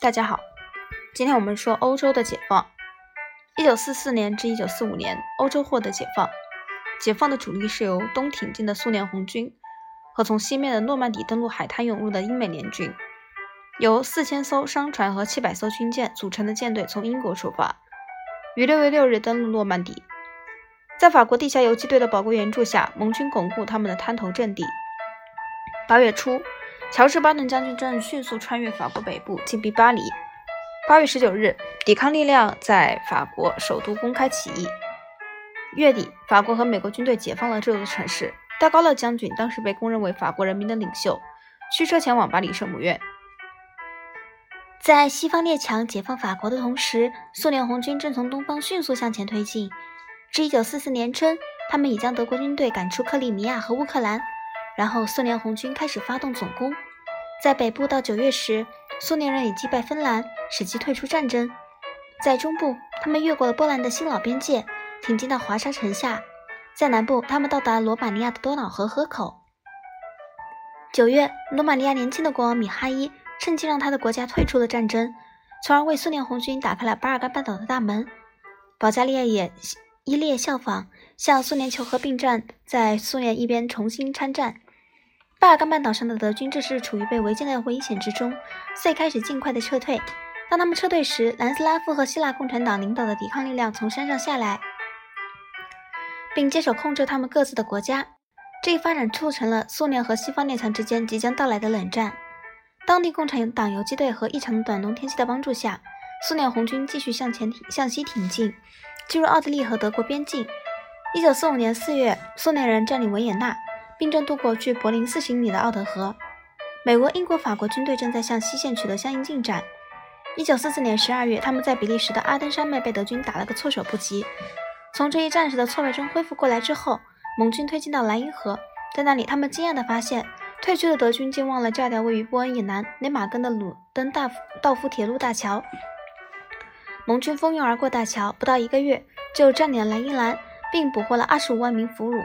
大家好，今天我们说欧洲的解放。一九四四年至一九四五年，欧洲获得解放。解放的主力是由东挺进的苏联红军和从西面的诺曼底登陆海滩涌入的英美联军。由四千艘商船和七百艘军舰组成的舰队从英国出发，于六月六日登陆诺曼底。在法国地下游击队的宝贵援助下，盟军巩固他们的滩头阵地。八月初，乔治·巴顿将军正迅速穿越法国北部，进逼巴黎。八月十九日，抵抗力量在法国首都公开起义。月底，法国和美国军队解放了这座城市。戴高乐将军当时被公认为法国人民的领袖，驱车前往巴黎圣母院。在西方列强解放法国的同时，苏联红军正从东方迅速向前推进。至1944年春，他们已将德国军队赶出克里米亚和乌克兰。然后，苏联红军开始发动总攻。在北部到九月时，苏联人已击败芬兰，使其退出战争。在中部，他们越过了波兰的新老边界，挺进到华沙城下。在南部，他们到达罗马尼亚的多瑙河河口。九月，罗马尼亚年轻的国王米哈伊趁机让他的国家退出了战争，从而为苏联红军打开了巴尔干半岛的大门。保加利亚也。伊列效仿，向苏联求和并战，在苏联一边重新参战。巴尔干半岛上的德军这时处于被围歼的危险之中，所以开始尽快的撤退。当他们撤退时，南斯拉夫和希腊共产党领导的抵抗力量从山上下来，并接手控制他们各自的国家。这一发展促成了苏联和西方列强之间即将到来的冷战。当地共产党游击队和异常的短冬天气的帮助下，苏联红军继续向前挺向西挺进。进入奥地利和德国边境。一九四五年四月，苏联人占领维也纳，并正渡过距柏林四十英里的奥德河。美国、英国、法国军队正在向西线取得相应进展。一九四四年十二月，他们在比利时的阿登山脉被德军打了个措手不及。从这一战时的挫败中恢复过来之后，盟军推进到莱茵河，在那里，他们惊讶地发现，退却的德军竟忘了炸掉位于波恩以南雷马根的鲁登大道夫铁路大桥。盟军蜂拥而过大桥，不到一个月就占领了莱茵兰，并捕获了二十五万名俘虏。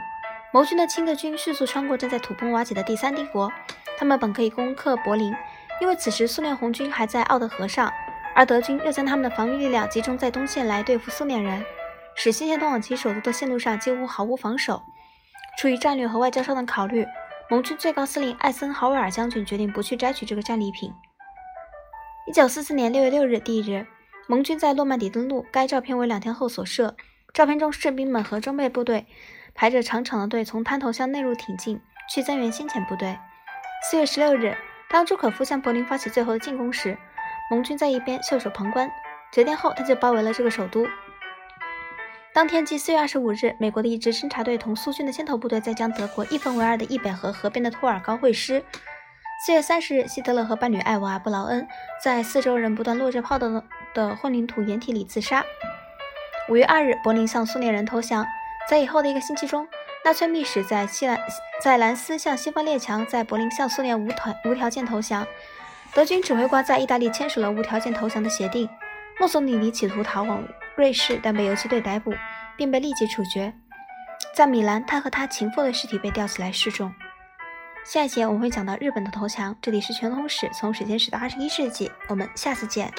盟军的亲德军迅速穿过正在土崩瓦解的第三帝国，他们本可以攻克柏林，因为此时苏联红军还在奥德河上，而德军又将他们的防御力量集中在东线来对付苏联人，使新线通往其首都的线路上几乎毫无防守。出于战略和外交上的考虑，盟军最高司令艾森豪威尔将军决定不去摘取这个战利品。一九四四年六月六日第一日。盟军在诺曼底登陆，该照片为两天后所摄。照片中，士兵们和装备部队排着长长的队，从滩头向内陆挺进，去增援先遣部队。四月十六日，当朱可夫向柏林发起最后的进攻时，盟军在一边袖手旁观。九天后，他就包围了这个首都。当天，即四月二十五日，美国的一支侦察队同苏军的先头部队在将德国一分为二的易北河河边的托尔高会师。四月三十日，希特勒和伴侣艾娃·布劳恩在四周人不断落着炮的的混凝土掩体里自杀。五月二日，柏林向苏联人投降。在以后的一个星期中，纳粹密使在西兰在兰斯向西方列强在柏林向苏联无团无条件投降。德军指挥官在意大利签署了无条件投降的协定。墨索里尼企图逃往瑞士，但被游击队逮捕，并被立即处决。在米兰，他和他情妇的尸体被吊起来示众。下一节我们会讲到日本的投降。这里是全通史，从史前史到二十一世纪。我们下次见。